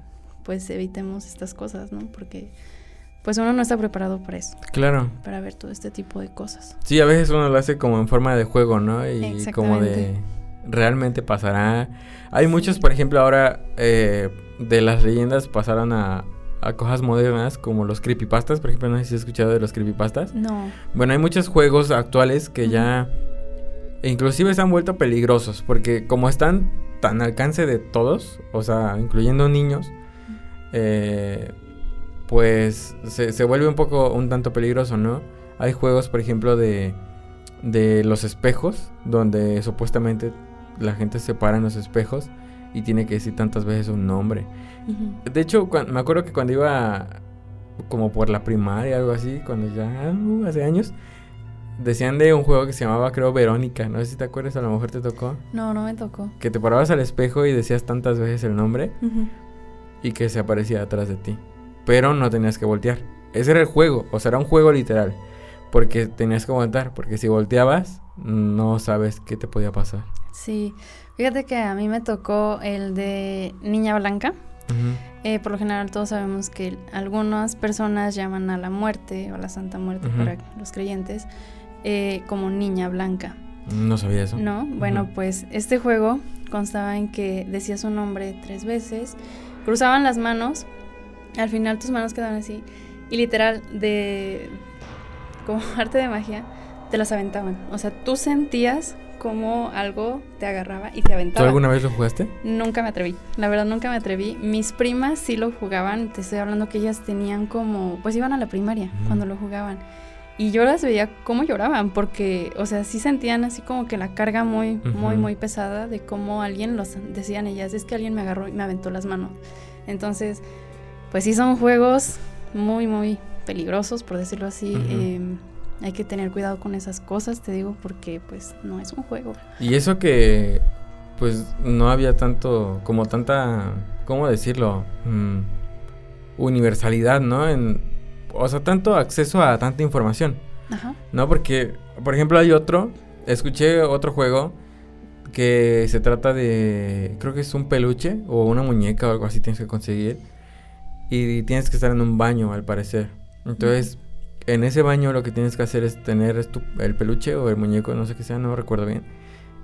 Speaker 2: pues evitemos estas cosas, ¿no? Porque pues uno no está preparado para eso,
Speaker 1: Claro.
Speaker 2: para ver todo este tipo de cosas.
Speaker 1: Sí, a veces uno lo hace como en forma de juego, ¿no? Y como de realmente pasará. Hay muchos, por ejemplo, ahora eh, de las leyendas pasaron a, a cosas modernas como los creepypastas. Por ejemplo, no sé si has escuchado de los creepypastas.
Speaker 2: No.
Speaker 1: Bueno, hay muchos juegos actuales que ya inclusive se han vuelto peligrosos porque como están tan al alcance de todos, o sea, incluyendo niños, eh, pues se, se vuelve un poco un tanto peligroso, ¿no? Hay juegos, por ejemplo, de, de los espejos, donde supuestamente la gente se para en los espejos y tiene que decir tantas veces un nombre.
Speaker 2: Ujú.
Speaker 1: De hecho, me acuerdo que cuando iba como por la primaria, algo así, cuando ya, uh, hace años, decían de un juego que se llamaba, creo, Verónica. No sé si te acuerdas, a lo mejor te tocó.
Speaker 2: No, no me tocó.
Speaker 1: Que te parabas al espejo y decías tantas veces el nombre y que se aparecía atrás de ti. Pero no tenías que voltear. Ese era el juego, o sea, era un juego literal. Porque tenías que voltear, porque si volteabas, no sabes qué te podía pasar.
Speaker 2: Sí, fíjate que a mí me tocó el de Niña Blanca. Eh, por lo general todos sabemos que algunas personas llaman a la muerte o a la Santa Muerte para los creyentes eh, como Niña Blanca.
Speaker 1: No sabía eso.
Speaker 2: No, bueno, pues este juego constaba en que decías su nombre tres veces, cruzaban las manos, al final tus manos quedaban así y literal de como [laughs] arte de magia te las aventaban. O sea, tú sentías como algo te agarraba y te aventaba.
Speaker 1: ¿Tú alguna vez lo jugaste?
Speaker 2: Nunca me atreví. La verdad nunca me atreví. Mis primas sí lo jugaban. Te estoy hablando que ellas tenían como, pues iban a la primaria cuando lo jugaban. Y yo las veía cómo lloraban, porque, o sea, sí sentían así como que la carga muy, muy, muy pesada de cómo alguien los decían ellas, es que alguien me agarró y me aventó las manos. Entonces, pues sí son juegos muy, muy peligrosos, por decirlo así. Hay que tener cuidado con esas cosas, te digo, porque pues no es un juego.
Speaker 1: Y eso que, pues no había tanto, como tanta, ¿cómo decirlo? Mm, universalidad, ¿no? En o sea, tanto acceso a tanta información. Ajá. ¿No? Porque, por ejemplo, hay otro, escuché otro juego que se trata de, creo que es un peluche o una muñeca o algo así tienes que conseguir. Y tienes que estar en un baño, al parecer. Entonces, en ese baño lo que tienes que hacer es tener el peluche o el muñeco, no sé qué sea, no recuerdo bien,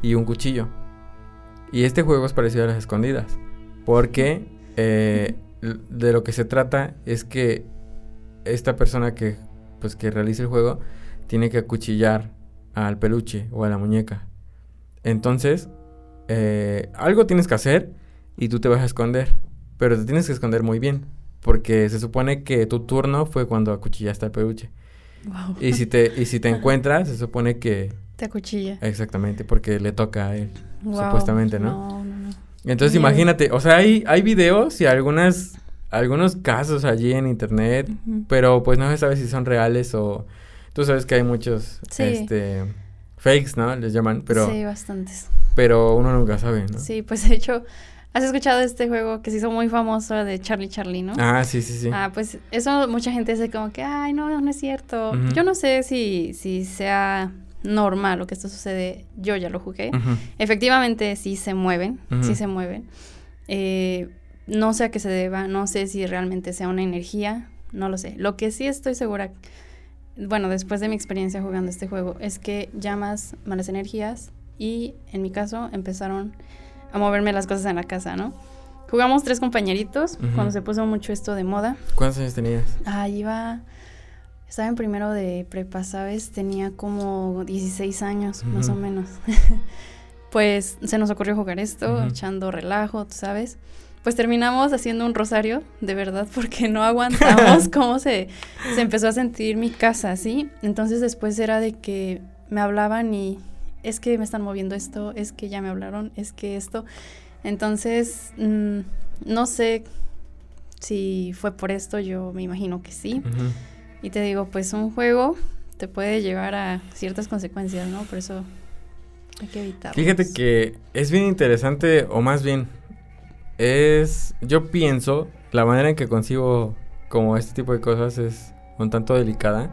Speaker 1: y un cuchillo. Y este juego es parecido a las escondidas. Porque eh, de lo que se trata es que esta persona que, pues, que realiza el juego tiene que acuchillar al peluche o a la muñeca. Entonces, eh, algo tienes que hacer y tú te vas a esconder. Pero te tienes que esconder muy bien. Porque se supone que tu turno fue cuando acuchillaste al peluche. Y si te, y si te [laughs] encuentras, se supone que...
Speaker 2: Te acuchilla.
Speaker 1: Exactamente, porque le toca a él, supuestamente, ¿no? No, Entonces imagínate, o sea, hay, hay videos y algunas algunos casos allí en internet, pero pues no se sabe si son reales o tú sabes que hay muchos este fakes, ¿no? Les llaman, pero
Speaker 2: Sí, bastantes.
Speaker 1: Pero uno nunca sabe, ¿no?
Speaker 2: Sí, pues de hecho ¿Has escuchado este juego que se hizo muy famoso de Charlie Charlie, no?
Speaker 1: Ah, sí, sí, sí.
Speaker 2: Ah, pues eso mucha gente dice como que, ay, no, no es cierto. Yo no sé si, si sea normal lo que esto sucede. Yo ya lo jugué. Efectivamente, sí se mueven, sí se mueven. Eh, no sé a qué se deba, no sé si realmente sea una energía, no lo sé. Lo que sí estoy segura, bueno, después de mi experiencia jugando este juego, es que llamas malas energías y en mi caso empezaron a moverme las cosas en la casa, ¿no? Jugamos tres compañeritos cuando se puso mucho esto de moda.
Speaker 1: ¿Cuántos años tenías?
Speaker 2: Ah, iba... Estaba en primero de prepa, ¿sabes? Tenía como 16 años, más o menos. [laughs] pues se nos ocurrió jugar esto, echando relajo, ¿tú sabes? pues terminamos haciendo un rosario, de verdad, [laughs] porque no aguantamos [laughs] cómo se, se empezó a sentir mi casa, ¿sí? Entonces después era de que me hablaban y es que me están moviendo esto, es que ya me hablaron, es que esto. Entonces, mm, no sé si fue por esto, yo me imagino que sí. Y te digo, pues un juego te puede llevar a ciertas consecuencias, ¿no? Por eso hay que evitarlo.
Speaker 1: Fíjate que es bien interesante, o más bien, es, yo pienso, la manera en que concibo como este tipo de cosas es un tanto delicada,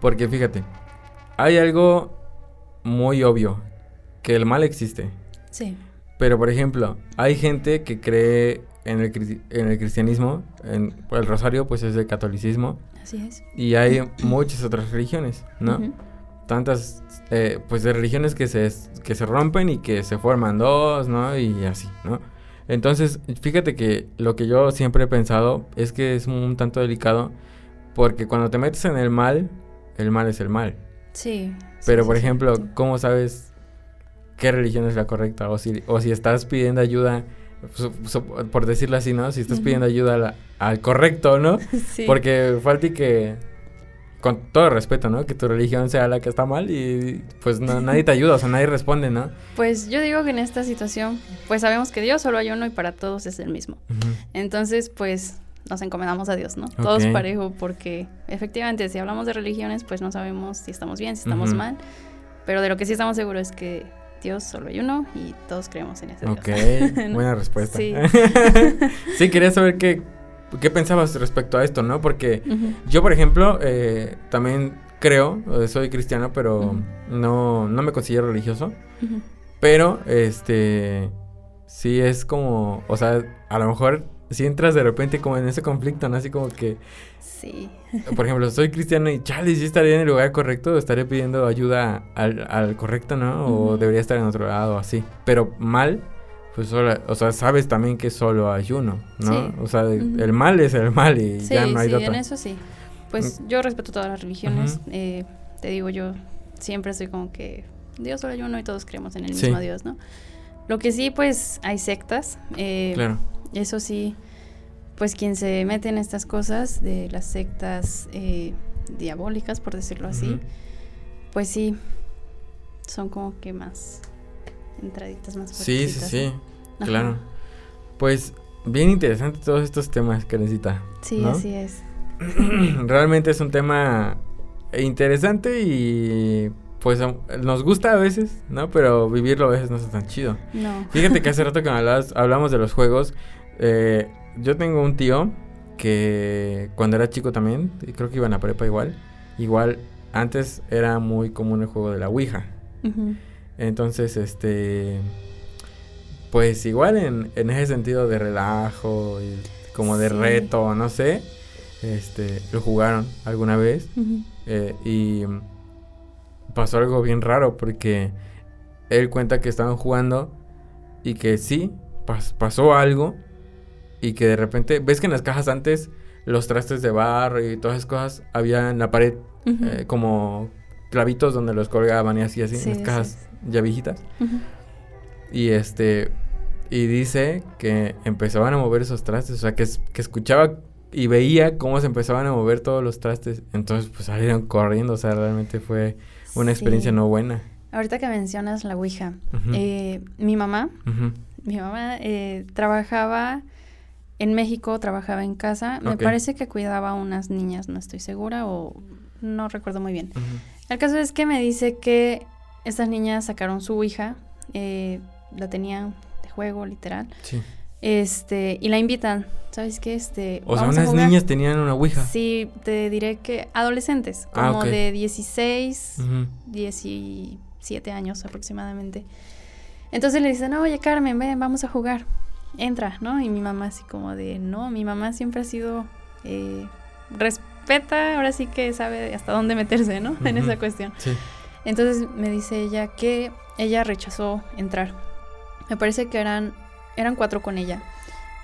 Speaker 1: porque fíjate, hay algo muy obvio, que el mal existe.
Speaker 2: Sí.
Speaker 1: Pero por ejemplo, hay gente que cree en el, en el cristianismo, en el rosario pues es el catolicismo.
Speaker 2: Así es.
Speaker 1: Y hay muchas otras religiones, ¿no? Tantas, eh, pues de religiones que se, que se rompen y que se forman dos, ¿no? Y así, ¿no? Entonces, fíjate que lo que yo siempre he pensado es que es un tanto delicado porque cuando te metes en el mal, el mal es el mal.
Speaker 2: Sí.
Speaker 1: Pero, por ejemplo, ¿cómo sabes qué religión es la correcta? O si, o si estás pidiendo ayuda, por decirlo así, ¿no? Si estás pidiendo ayuda al correcto, ¿no? [laughs] Sí. Porque falta que con todo respeto, ¿no? Que tu religión sea la que está mal y pues [laughs] nadie te ayuda, o sea, nadie responde, ¿no?
Speaker 2: Pues yo digo que en esta situación, pues sabemos que Dios solo hay uno y para todos es el mismo. Entonces, pues nos encomendamos a Dios, ¿no? Todos parejo, porque efectivamente, si hablamos de religiones, pues no sabemos si estamos bien, si estamos mal, pero de lo que sí estamos seguros es que Dios solo hay uno y todos creemos en ese Dios. [laughs]
Speaker 1: Ok, buena respuesta. Sí. [laughs] sí, quería saber qué, qué pensabas respecto a esto, ¿no? Porque yo, por ejemplo, eh, también creo, soy cristiano, pero no, no me considero religioso. Pero, este, sí es como, o sea, a lo mejor si entras de repente como en ese conflicto, ¿no? Así como que...
Speaker 2: Sí.
Speaker 1: Por ejemplo, soy cristiano y chale, si estaría en el lugar correcto, estaría pidiendo ayuda al, al correcto, ¿no? O debería estar en otro lado, así. Pero mal, pues solo, o sea, sabes también que solo hay uno, ¿no? O sea, el mal es el mal y ya no hay
Speaker 2: sí,
Speaker 1: Sí,
Speaker 2: en eso sí. Pues mm. yo respeto todas las religiones. eh, te digo, yo siempre soy como que Dios solo hay uno y todos creemos en el mismo Dios, ¿no? Lo que sí, pues hay sectas. Eh, claro eso sí, pues quien se mete en estas cosas de las sectas eh, diabólicas, por decirlo así, pues sí, son como que más entraditas más
Speaker 1: Sí, sí, sí, claro. Pues bien interesante todos estos temas, Karencita.
Speaker 2: Sí, así es. [clears throat]
Speaker 1: Realmente es un tema interesante y pues nos gusta a veces, ¿no? Pero vivirlo a veces no es tan chido.
Speaker 2: No.
Speaker 1: Fíjate que [laughs] hace rato que hablamos de los juegos, eh, yo tengo un tío que cuando era chico también, y creo que iba a la prepa igual, igual antes era muy común el juego de la Ouija. Entonces, este, pues igual en, en, ese sentido de relajo y como de reto, no sé, este, lo jugaron alguna vez eh, y pasó algo bien raro porque él cuenta que estaban jugando y que sí, pasó algo y que de repente, ves que en las cajas antes los trastes de barro y todas esas cosas había en la pared eh, como clavitos donde los colgaban y así, así, en las cajas ya viejitas. Y este, y dice que empezaban a mover esos trastes, o sea, que, que escuchaba y veía cómo se empezaban a mover todos los trastes. Entonces, pues salieron corriendo, o sea, realmente fue una experiencia no buena.
Speaker 2: Ahorita que mencionas la Ouija, eh, mi mamá, mi mamá eh, trabajaba en México trabajaba en casa. Me parece que cuidaba a unas niñas, no estoy segura o no recuerdo muy bien. El caso es que me dice que estas niñas sacaron su hija, eh, la tenían de juego, literal. Sí. Este, y la invitan, ¿sabes qué? Este,
Speaker 1: o sea, unas niñas tenían una ouija.
Speaker 2: Sí, te diré que adolescentes, ah, como de 16, 17 años aproximadamente. Entonces le dicen, oye Carmen, ven, vamos a jugar entra, ¿no? Y mi mamá así como de, no, mi mamá siempre ha sido, eh, respeta, ahora sí que sabe hasta dónde meterse, ¿no? [laughs] En esa cuestión. Sí. Entonces me dice ella que ella rechazó entrar. Me parece que eran, eran cuatro con ella,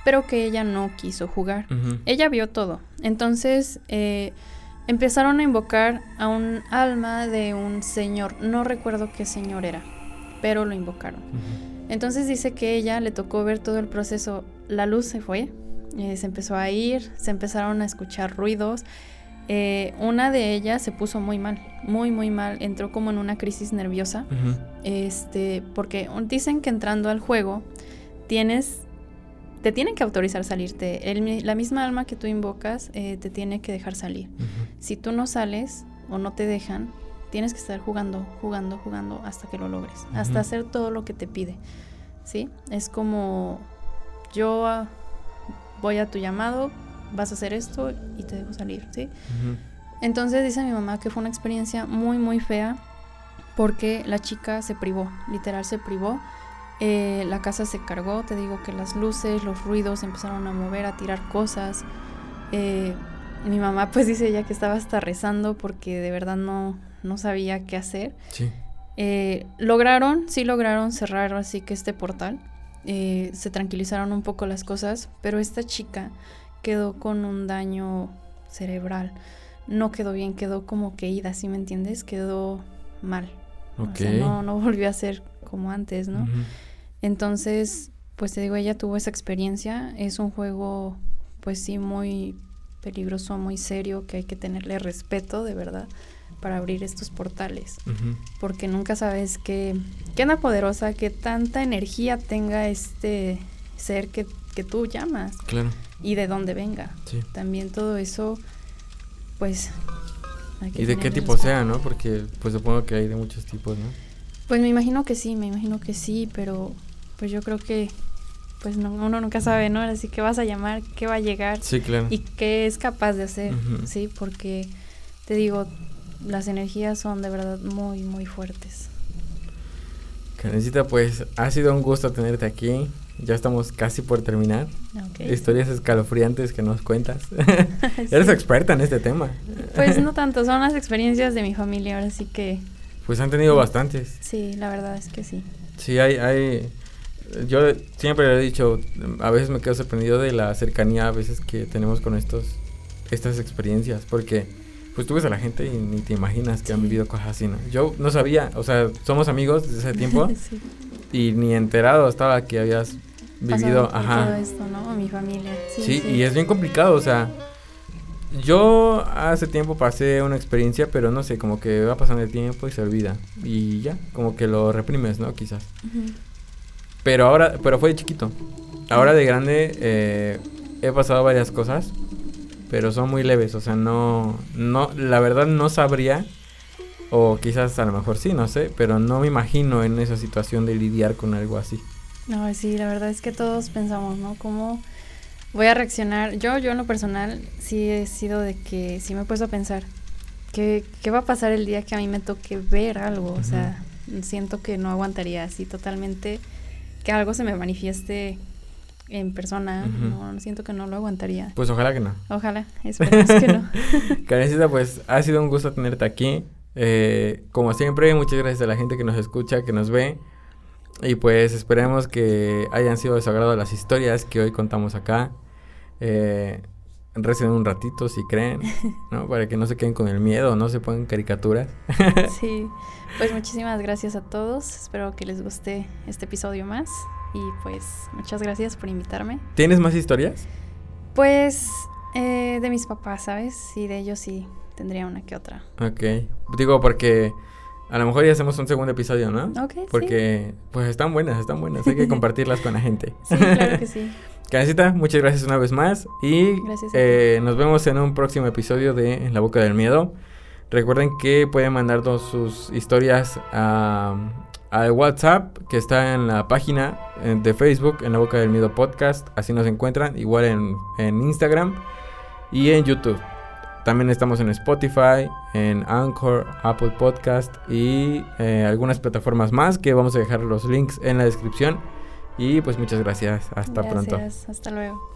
Speaker 2: pero que ella no quiso jugar. Ella vio todo. Entonces eh, empezaron a invocar a un alma de un señor. No recuerdo qué señor era, pero lo invocaron. Entonces dice que ella le tocó ver todo el proceso. La luz se fue, eh, se empezó a ir, se empezaron a escuchar ruidos. Eh, una de ellas se puso muy mal, muy muy mal, entró como en una crisis nerviosa, este, porque dicen que entrando al juego tienes, te tienen que autorizar salirte, la misma alma que tú invocas eh, te tiene que dejar salir. Si tú no sales o no te dejan, tienes que estar jugando, jugando, jugando hasta que lo logres, hasta hacer todo lo que te pide, ¿sí? Es como yo ah, voy a tu llamado, vas a hacer esto y te dejo salir, ¿sí? Entonces dice mi mamá que fue una experiencia muy, muy fea porque la chica se privó, literal se privó. Eh, la casa se cargó, te digo que las luces, los ruidos empezaron a mover, a tirar cosas. Eh, mi mamá pues dice ella que estaba hasta rezando porque de verdad no, no sabía qué hacer. Sí. Eh, lograron, sí lograron cerrar así que este portal. Eh, se tranquilizaron un poco las cosas, pero esta chica quedó con un daño cerebral. No quedó bien, quedó como que ida, ¿sí me entiendes? Quedó mal. O sea, no, no volvió a ser como antes, ¿no? Entonces, pues te digo, ella tuvo esa experiencia. Es un juego, pues sí, muy peligroso, muy serio, que hay que tenerle respeto, de verdad para abrir estos portales, porque nunca sabes qué, qué poderosa, qué tanta energía tenga este ser que que tú llamas.
Speaker 1: Claro.
Speaker 2: Y de dónde venga.
Speaker 1: Sí.
Speaker 2: También todo eso, pues...
Speaker 1: Y de qué tipo sea, ¿no? Porque pues supongo que hay de muchos tipos, ¿no?
Speaker 2: Pues me imagino que sí, me imagino que sí, pero pues yo creo que pues no, uno nunca sabe, ¿no? Así que vas a llamar, qué va a llegar
Speaker 1: Sí, claro.
Speaker 2: y qué es capaz de hacer. ¿sí? Porque te digo, las energías son de verdad muy, muy fuertes.
Speaker 1: Karencita, pues ha sido un gusto tenerte aquí. Ya estamos casi por terminar.
Speaker 2: Ok.
Speaker 1: Historias escalofriantes que nos cuentas. [laughs] [laughs]
Speaker 2: Sí.
Speaker 1: Eres experta en este tema.
Speaker 2: Pues no [laughs] tanto, son las experiencias de mi familia, ahora sí que
Speaker 1: Pues han tenido bastantes.
Speaker 2: sí, la verdad es que sí.
Speaker 1: Sí, hay, hay. Yo siempre le he dicho, a veces me quedo sorprendido de la cercanía a veces que tenemos con estos, estas experiencias, porque pues tú ves a la gente y ni te imaginas que han
Speaker 2: Sí.
Speaker 1: vivido cosas así, ¿no? Yo no sabía, o sea, somos amigos desde hace tiempo [laughs]
Speaker 2: sí.
Speaker 1: y ni enterado estaba que habías vivido,
Speaker 2: Pasado por todo
Speaker 1: ajá.
Speaker 2: esto, ¿no? Mi familia. Sí,
Speaker 1: Sí,
Speaker 2: sí.
Speaker 1: y es bien complicado, o sea, yo hace tiempo pasé una experiencia, pero no sé, como que va pasando el tiempo y se olvida y ya, como que lo reprimes, ¿no? Quizás. Pero ahora, pero fue de chiquito. Ahora de grande eh, he pasado varias cosas, pero son muy leves, o sea, no, no, la verdad no sabría, o quizás a lo mejor sí, no sé, pero no me imagino en esa situación de lidiar con algo así.
Speaker 2: No, sí, la verdad es que todos pensamos, ¿no? ¿Cómo voy a reaccionar? Yo, yo en lo personal, sí he sido de que sí me he puesto a pensar, ¿qué, qué va a pasar el día que a mí me toque ver algo? O sea, siento que no aguantaría así totalmente que algo se me manifieste en persona, no, siento que no lo aguantaría.
Speaker 1: Pues ojalá que no.
Speaker 2: Ojalá, esperemos que no. [laughs]
Speaker 1: Karencita, pues ha sido un gusto tenerte aquí. Eh, como siempre, muchas gracias a la gente que nos escucha, que nos ve. Y pues esperemos que hayan sido de su agrado las historias que hoy contamos acá. Eh, recen un ratito si creen, [laughs] ¿no? Para que no se queden con el miedo, no se pongan caricaturas.
Speaker 2: Sí, [laughs] pues muchísimas gracias a todos, espero que les guste este episodio más y pues muchas gracias por invitarme.
Speaker 1: ¿Tienes más historias?
Speaker 2: Pues eh, de mis papás, ¿sabes? Y de ellos sí tendría una que otra.
Speaker 1: Ok. Digo, porque a lo mejor ya hacemos un segundo episodio, ¿no?
Speaker 2: Ok, sí.
Speaker 1: Porque pues están buenas, están buenas. Hay que [laughs] compartirlas con la gente.
Speaker 2: Sí, claro que sí. [laughs]
Speaker 1: Karencita, muchas gracias una vez más y eh, nos vemos en un próximo episodio de En la Boca del Miedo. Recuerden que pueden mandarnos sus historias a, al WhatsApp que está en la página eh, de Facebook, En la Boca del Miedo Podcast. Así nos encuentran, igual en, en Instagram y en YouTube. También estamos en Spotify, en Anchor, Apple Podcast y eh, algunas plataformas más que vamos a dejar los links en la descripción. Y pues muchas gracias. Hasta pronto.
Speaker 2: Gracias, hasta luego.